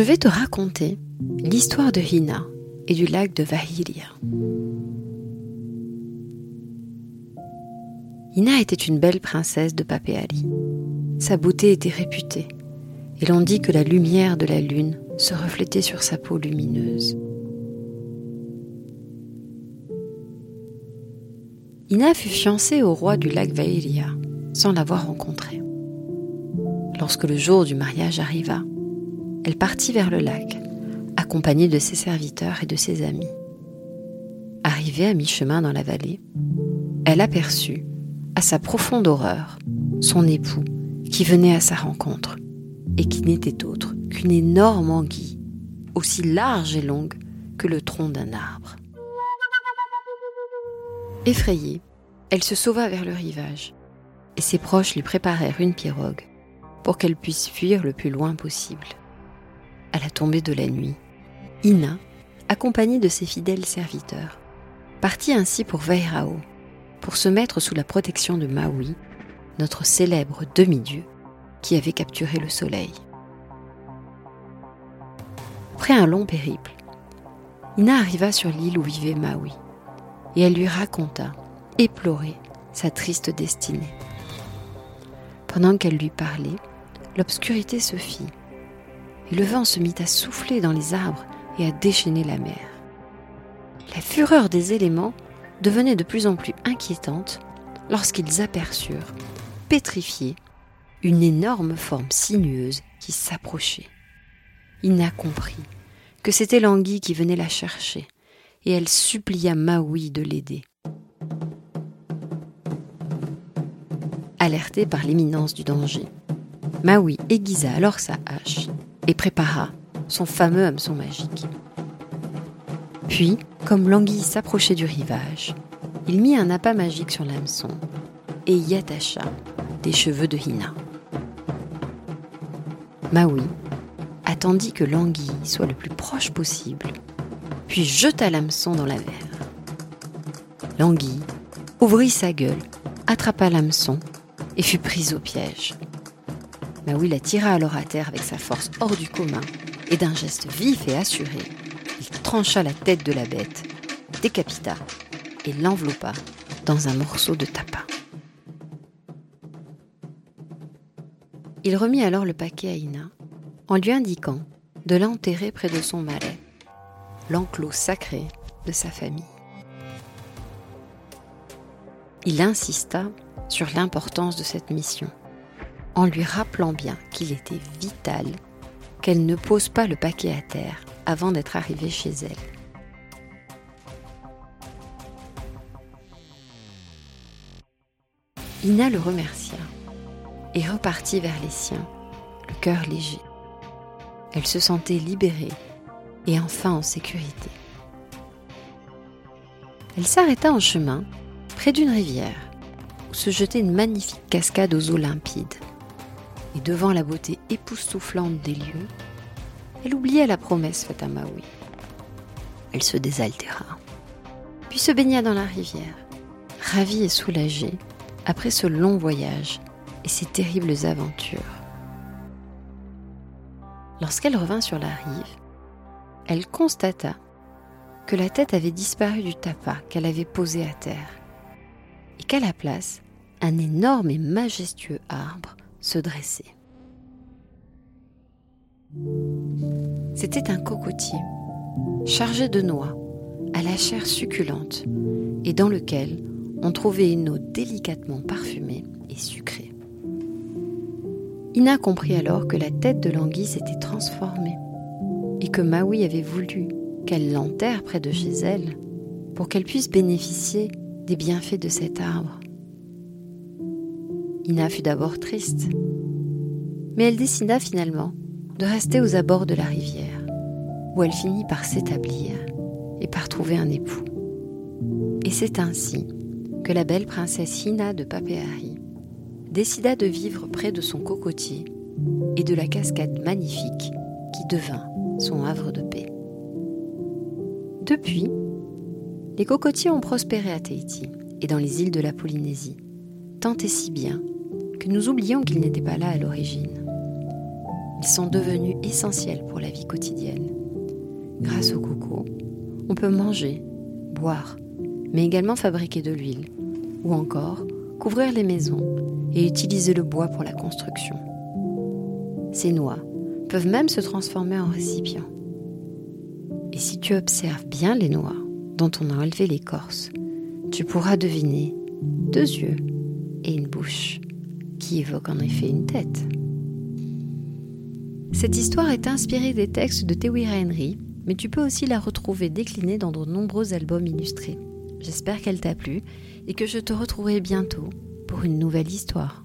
Je vais te raconter l'histoire de Hina et du lac de Vahiria. Hina était une belle princesse de Papéali. Sa beauté était réputée, et l'on dit que la lumière de la lune se reflétait sur sa peau lumineuse. Hina fut fiancée au roi du lac Vahiria sans l'avoir rencontré. Lorsque le jour du mariage arriva, elle partit vers le lac, accompagnée de ses serviteurs et de ses amis. Arrivée à mi-chemin dans la vallée, elle aperçut, à sa profonde horreur, son époux qui venait à sa rencontre et qui n'était autre qu'une énorme anguille, aussi large et longue que le tronc d'un arbre. Effrayée, elle se sauva vers le rivage et ses proches lui préparèrent une pirogue pour qu'elle puisse fuir le plus loin possible. À la tombée de la nuit, Ina, accompagnée de ses fidèles serviteurs, partit ainsi pour Vairao, pour se mettre sous la protection de Maui, notre célèbre demi-dieu qui avait capturé le soleil. Après un long périple, Ina arriva sur l'île où vivait Maui, et elle lui raconta, éplorée, sa triste destinée. Pendant qu'elle lui parlait, l'obscurité se fit, le vent se mit à souffler dans les arbres et à déchaîner la mer. La fureur des éléments devenait de plus en plus inquiétante lorsqu'ils aperçurent, pétrifiée, une énorme forme sinueuse qui s'approchait. Ina comprit que c'était l'anguille qui venait la chercher, et elle supplia Maui de l'aider. Alertée par l'imminence du danger, Maui aiguisa alors sa hache et prépara son fameux hameçon magique. Puis, comme l'anguille s'approchait du rivage, il mit un appât magique sur l'hameçon et y attacha des cheveux de Hina. Maui attendit que l'anguille soit le plus proche possible, puis jeta l'hameçon dans la verre. L'anguille ouvrit sa gueule, attrapa l'hameçon et fut prise au piège. Maui la tira alors à terre avec sa force hors du commun, et d'un geste vif et assuré, il trancha la tête de la bête, décapita et l'enveloppa dans un morceau de tapas. Il remit alors le paquet à Ina en lui indiquant de l'enterrer près de son malais, l'enclos sacré de sa famille. Il insista sur l'importance de cette mission, en lui rappelant bien qu'il était vital qu'elle ne pose pas le paquet à terre avant d'être arrivée chez elle. Ina le remercia et repartit vers les siens, le cœur léger. Elle se sentait libérée et enfin en sécurité. Elle s'arrêta en chemin près d'une rivière où se jetait une magnifique cascade aux eaux limpides. Et devant la beauté époustouflante des lieux, elle oublia la promesse faite à Maui. Elle se désaltéra, puis se baigna dans la rivière, ravie et soulagée après ce long voyage et ces terribles aventures. Lorsqu'elle revint sur la rive, elle constata que la tête avait disparu du tapas qu'elle avait posé à terre et qu'à la place, un énorme et majestueux arbre se dressait. C'était un cocotier, chargé de noix, à la chair succulente, et dans lequel on trouvait une eau délicatement parfumée et sucrée. Ina comprit alors que la tête de l'anguille s'était transformée, et que Maui avait voulu qu'elle l'enterre près de chez elle pour qu'elle puisse bénéficier des bienfaits de cet arbre. Ina fut d'abord triste, mais elle décida finalement de rester aux abords de la rivière, où elle finit par s'établir et par trouver un époux. Et c'est ainsi que la belle princesse Hina de Papéari décida de vivre près de son cocotier et de la cascade magnifique qui devint son havre de paix. Depuis, les cocotiers ont prospéré à Tahiti et dans les îles de la Polynésie, tant et si bien que nous oublions qu'ils n'étaient pas là à l'origine. Ils sont devenus essentiels pour la vie quotidienne. Grâce au coco, on peut manger, boire, mais également fabriquer de l'huile, ou encore couvrir les maisons et utiliser le bois pour la construction. Ces noix peuvent même se transformer en récipients. Et si tu observes bien les noix dont on a enlevé l'écorce, tu pourras deviner deux yeux et une bouche qui évoquent en effet une tête. Cette histoire est inspirée des textes de Tewira Henry, mais tu peux aussi la retrouver déclinée dans de nombreux albums illustrés. J'espère qu'elle t'a plu et que je te retrouverai bientôt pour une nouvelle histoire.